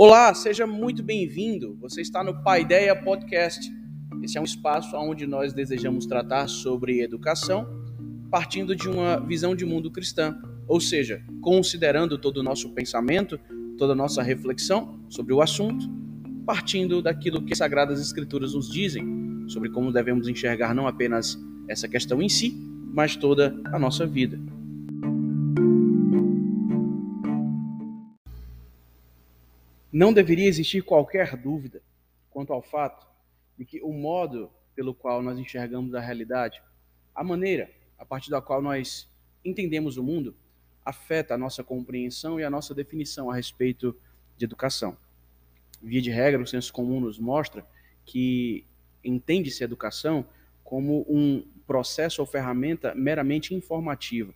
Olá, seja muito bem-vindo. Você está no Paideia Podcast. Esse é um espaço onde nós desejamos tratar sobre educação, partindo de uma visão de mundo cristã, ou seja, considerando todo o nosso pensamento, toda a nossa reflexão sobre o assunto, partindo daquilo que as Sagradas Escrituras nos dizem sobre como devemos enxergar não apenas essa questão em si, mas toda a nossa vida. Não deveria existir qualquer dúvida quanto ao fato de que o modo pelo qual nós enxergamos a realidade, a maneira a partir da qual nós entendemos o mundo, afeta a nossa compreensão e a nossa definição a respeito de educação. Via de regra, o senso comum nos mostra que entende-se educação como um processo ou ferramenta meramente informativa.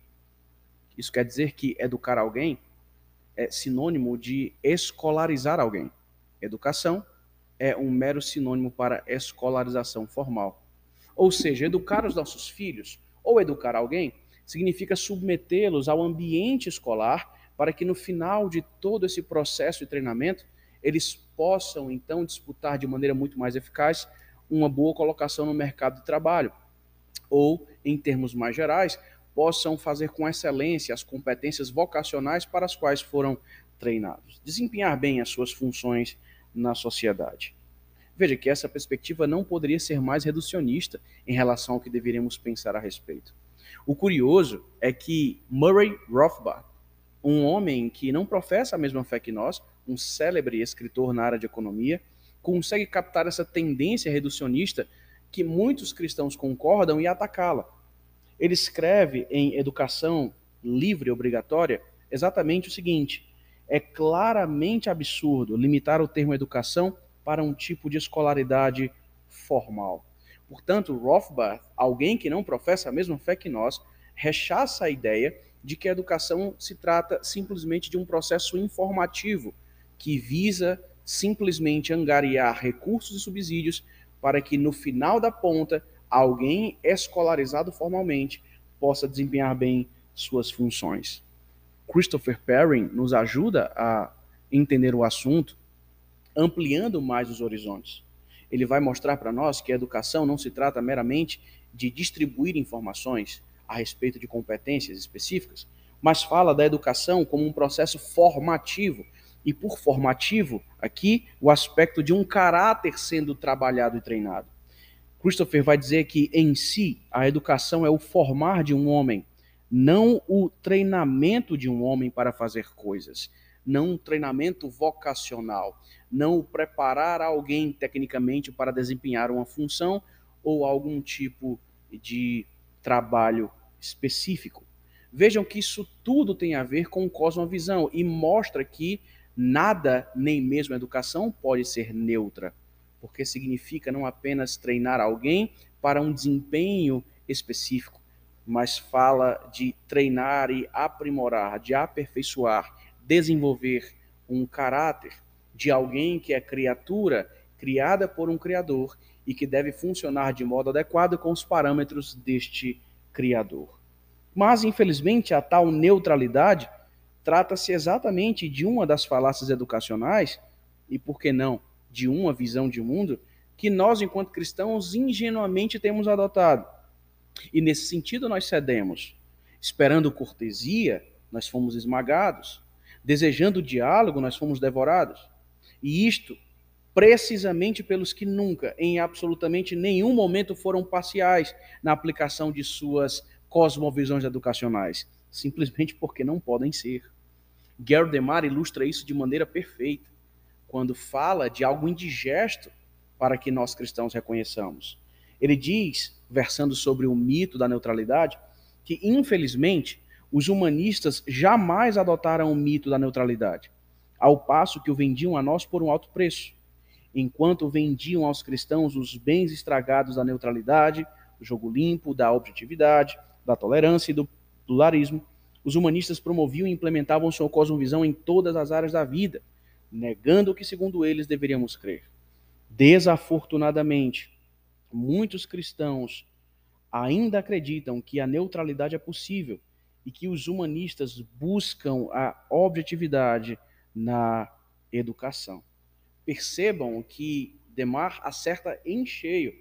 Isso quer dizer que educar alguém é sinônimo de escolarizar alguém. Educação é um mero sinônimo para escolarização formal. Ou seja, educar os nossos filhos ou educar alguém significa submetê-los ao ambiente escolar para que no final de todo esse processo de treinamento eles possam então disputar de maneira muito mais eficaz uma boa colocação no mercado de trabalho. Ou, em termos mais gerais, possam fazer com excelência as competências vocacionais para as quais foram treinados, desempenhar bem as suas funções na sociedade. Veja que essa perspectiva não poderia ser mais reducionista em relação ao que deveríamos pensar a respeito. O curioso é que Murray Rothbard, um homem que não professa a mesma fé que nós, um célebre escritor na área de economia, consegue captar essa tendência reducionista que muitos cristãos concordam e atacá-la. Ele escreve em Educação Livre Obrigatória exatamente o seguinte: é claramente absurdo limitar o termo educação para um tipo de escolaridade formal. Portanto, Rothbard, alguém que não professa a mesma fé que nós, rechaça a ideia de que a educação se trata simplesmente de um processo informativo que visa simplesmente angariar recursos e subsídios para que no final da ponta alguém escolarizado formalmente possa desempenhar bem suas funções. Christopher Perrin nos ajuda a entender o assunto, ampliando mais os horizontes. Ele vai mostrar para nós que a educação não se trata meramente de distribuir informações a respeito de competências específicas, mas fala da educação como um processo formativo. E por formativo, aqui, o aspecto de um caráter sendo trabalhado e treinado. Christopher vai dizer que, em si, a educação é o formar de um homem, não o treinamento de um homem para fazer coisas, não um treinamento vocacional, não o preparar alguém tecnicamente para desempenhar uma função ou algum tipo de trabalho específico. Vejam que isso tudo tem a ver com cosmovisão e mostra que nada, nem mesmo a educação, pode ser neutra porque significa não apenas treinar alguém para um desempenho específico, mas fala de treinar e aprimorar, de aperfeiçoar, desenvolver um caráter de alguém que é criatura criada por um criador e que deve funcionar de modo adequado com os parâmetros deste criador. Mas, infelizmente, a tal neutralidade trata-se exatamente de uma das falácias educacionais, e por que não? de uma visão de mundo que nós, enquanto cristãos, ingenuamente temos adotado. E nesse sentido nós cedemos. Esperando cortesia, nós fomos esmagados. Desejando diálogo, nós fomos devorados. E isto precisamente pelos que nunca, em absolutamente nenhum momento, foram parciais na aplicação de suas cosmovisões educacionais, simplesmente porque não podem ser. Gerd Demar ilustra isso de maneira perfeita quando fala de algo indigesto para que nós cristãos reconheçamos. Ele diz, versando sobre o mito da neutralidade, que infelizmente os humanistas jamais adotaram o mito da neutralidade, ao passo que o vendiam a nós por um alto preço, enquanto vendiam aos cristãos os bens estragados da neutralidade, do jogo limpo, da objetividade, da tolerância e do pluralismo. Os humanistas promoviam e implementavam sua cosmovisão em todas as áreas da vida, negando o que, segundo eles, deveríamos crer. Desafortunadamente, muitos cristãos ainda acreditam que a neutralidade é possível e que os humanistas buscam a objetividade na educação. Percebam que Demar acerta em cheio.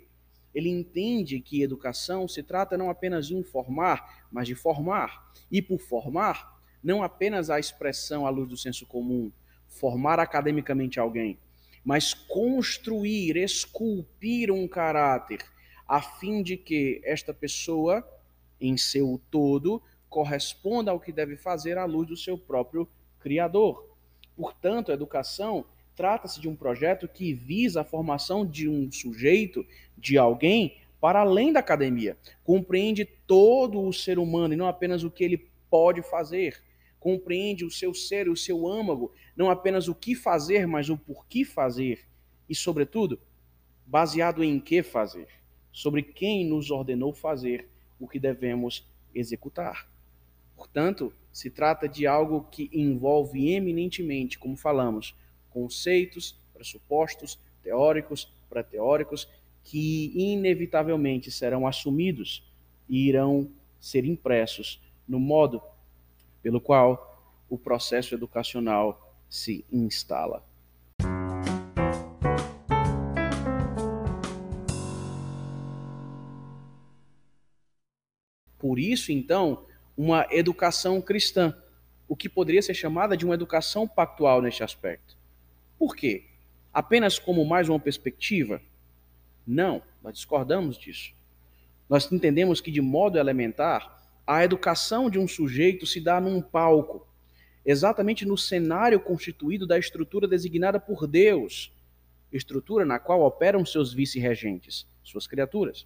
Ele entende que educação se trata não apenas de informar, mas de formar. E por formar, não apenas a expressão à luz do senso comum, formar academicamente alguém, mas construir, esculpir um caráter, a fim de que esta pessoa, em seu todo, corresponda ao que deve fazer à luz do seu próprio Criador. Portanto, a educação trata-se de um projeto que visa a formação de um sujeito, de alguém, para além da academia. Compreende todo o ser humano e não apenas o que ele pode fazer. Compreende o seu ser o seu âmago, não apenas o que fazer, mas o porquê fazer. E, sobretudo, baseado em que fazer. Sobre quem nos ordenou fazer o que devemos executar. Portanto, se trata de algo que envolve eminentemente, como falamos, conceitos, pressupostos teóricos, pré-teóricos, que inevitavelmente serão assumidos e irão ser impressos no modo pelo qual o processo educacional se instala. Por isso, então, uma educação cristã, o que poderia ser chamada de uma educação pactual neste aspecto. Por quê? Apenas como mais uma perspectiva? Não, nós discordamos disso. Nós entendemos que, de modo elementar, a educação de um sujeito se dá num palco, exatamente no cenário constituído da estrutura designada por Deus, estrutura na qual operam seus vice-regentes, suas criaturas.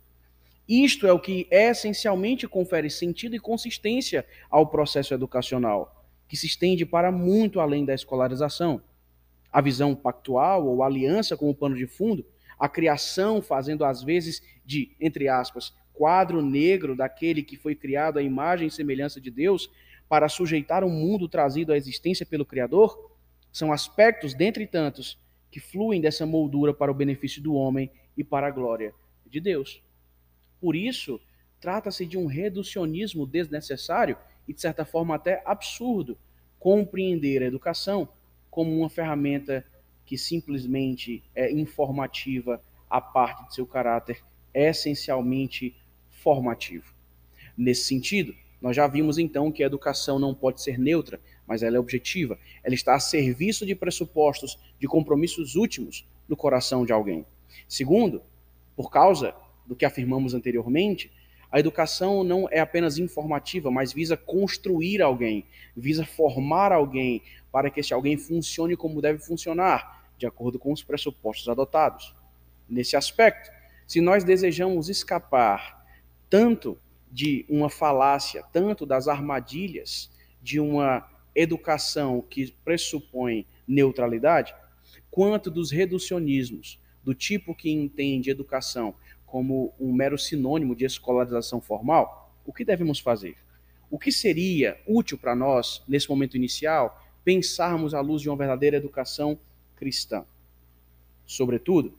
Isto é o que essencialmente confere sentido e consistência ao processo educacional, que se estende para muito além da escolarização a visão pactual ou aliança como pano de fundo, a criação fazendo às vezes de, entre aspas, quadro negro daquele que foi criado à imagem e semelhança de Deus para sujeitar o mundo trazido à existência pelo Criador, são aspectos, dentre tantos, que fluem dessa moldura para o benefício do homem e para a glória de Deus. Por isso, trata-se de um reducionismo desnecessário e, de certa forma, até absurdo compreender a educação como uma ferramenta que simplesmente é informativa a parte de seu caráter essencialmente formativo. Nesse sentido, nós já vimos então que a educação não pode ser neutra, mas ela é objetiva. Ela está a serviço de pressupostos, de compromissos últimos no coração de alguém. Segundo, por causa do que afirmamos anteriormente, a educação não é apenas informativa, mas visa construir alguém, visa formar alguém para que esse alguém funcione como deve funcionar, de acordo com os pressupostos adotados. Nesse aspecto, se nós desejamos escapar tanto de uma falácia, tanto das armadilhas de uma educação que pressupõe neutralidade, quanto dos reducionismos, do tipo que entende educação como um mero sinônimo de escolarização formal, o que devemos fazer? O que seria útil para nós, nesse momento inicial, pensarmos à luz de uma verdadeira educação cristã? Sobretudo,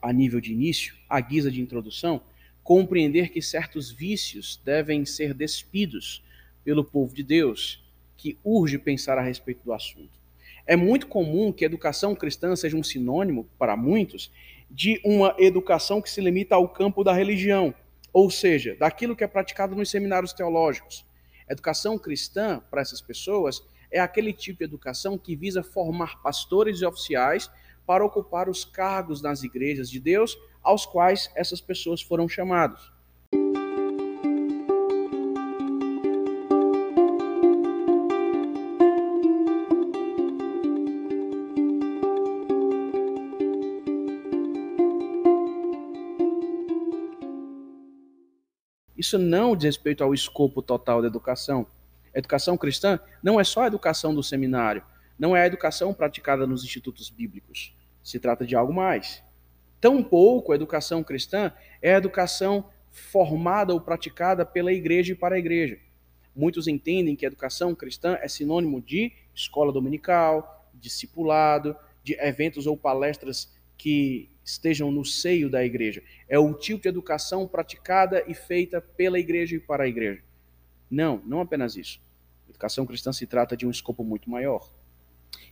a nível de início, à guisa de introdução, compreender que certos vícios devem ser despidos pelo povo de Deus, que urge pensar a respeito do assunto. É muito comum que educação cristã seja um sinônimo, para muitos, de uma educação que se limita ao campo da religião, ou seja, daquilo que é praticado nos seminários teológicos. Educação cristã, para essas pessoas, é aquele tipo de educação que visa formar pastores e oficiais para ocupar os cargos nas igrejas de Deus aos quais essas pessoas foram chamados. Isso não diz respeito ao escopo total da educação. A educação cristã não é só a educação do seminário, não é a educação praticada nos institutos bíblicos. Se trata de algo mais. Tampouco a educação cristã é a educação formada ou praticada pela igreja e para a igreja. Muitos entendem que a educação cristã é sinônimo de escola dominical, discipulado, de eventos ou palestras que estejam no seio da igreja. É o tipo de educação praticada e feita pela igreja e para a igreja. Não, não apenas isso. A educação cristã se trata de um escopo muito maior.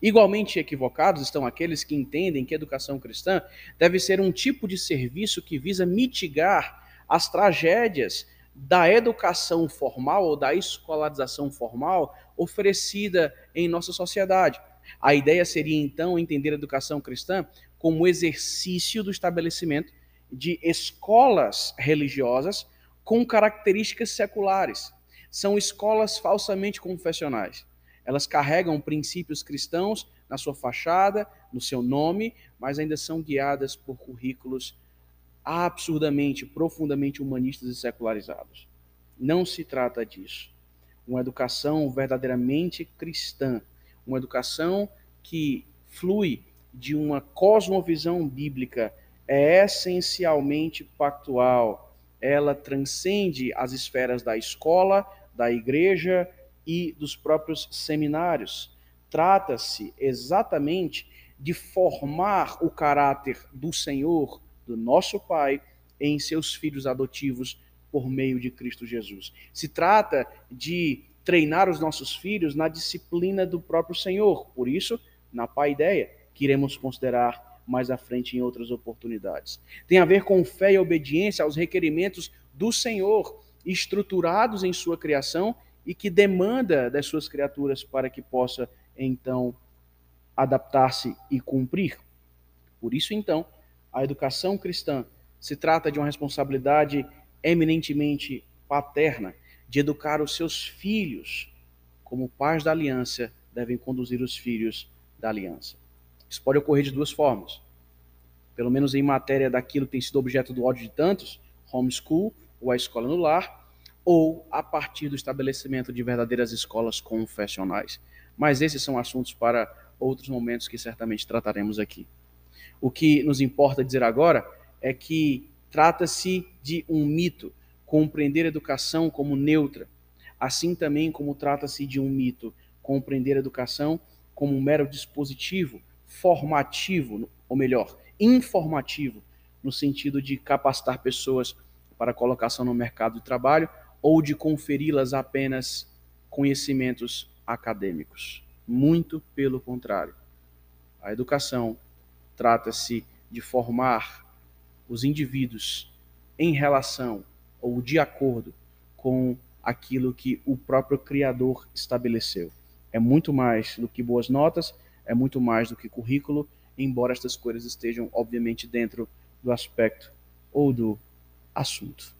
Igualmente equivocados estão aqueles que entendem que a educação cristã deve ser um tipo de serviço que visa mitigar as tragédias da educação formal ou da escolarização formal oferecida em nossa sociedade. A ideia seria então entender a educação cristã como exercício do estabelecimento de escolas religiosas com características seculares. São escolas falsamente confessionais. Elas carregam princípios cristãos na sua fachada, no seu nome, mas ainda são guiadas por currículos absurdamente, profundamente humanistas e secularizados. Não se trata disso. Uma educação verdadeiramente cristã, uma educação que flui de uma cosmovisão bíblica, é essencialmente pactual. Ela transcende as esferas da escola, da igreja e dos próprios seminários. Trata-se exatamente de formar o caráter do Senhor do nosso Pai em seus filhos adotivos por meio de Cristo Jesus. Se trata de treinar os nossos filhos na disciplina do próprio Senhor. Por isso, na paideia, que iremos considerar mais à frente em outras oportunidades. Tem a ver com fé e obediência aos requerimentos do Senhor, estruturados em sua criação e que demanda das suas criaturas para que possa então adaptar-se e cumprir. Por isso, então, a educação cristã se trata de uma responsabilidade eminentemente paterna, de educar os seus filhos como pais da aliança devem conduzir os filhos da aliança. Isso pode ocorrer de duas formas. Pelo menos em matéria daquilo que tem sido objeto do ódio de tantos, homeschool ou a escola no lar, ou a partir do estabelecimento de verdadeiras escolas confessionais. Mas esses são assuntos para outros momentos que certamente trataremos aqui. O que nos importa dizer agora é que trata-se de um mito, compreender a educação como neutra, assim também como trata-se de um mito, compreender a educação como um mero dispositivo formativo, ou melhor, informativo, no sentido de capacitar pessoas para colocação no mercado de trabalho ou de conferi-las apenas conhecimentos acadêmicos. Muito pelo contrário. A educação trata-se de formar os indivíduos em relação ou de acordo com aquilo que o próprio Criador estabeleceu. É muito mais do que boas notas, é muito mais do que currículo, embora estas coisas estejam, obviamente, dentro do aspecto ou do assunto.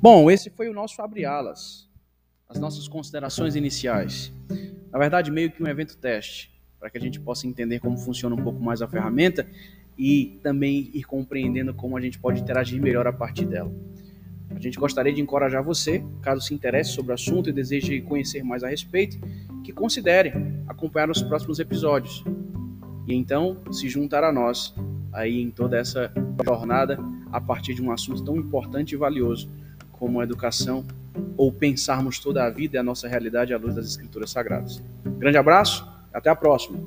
Bom, esse foi o nosso Abre Alas as nossas considerações iniciais. Na verdade, meio que um evento teste, para que a gente possa entender como funciona um pouco mais a ferramenta e também ir compreendendo como a gente pode interagir melhor a partir dela. A gente gostaria de encorajar você, caso se interesse sobre o assunto e deseje conhecer mais a respeito, que considere acompanhar os próximos episódios. E então se juntar a nós aí em toda essa jornada a partir de um assunto tão importante e valioso como a educação ou pensarmos toda a vida e a nossa realidade à luz das Escrituras Sagradas. Grande abraço, até a próxima.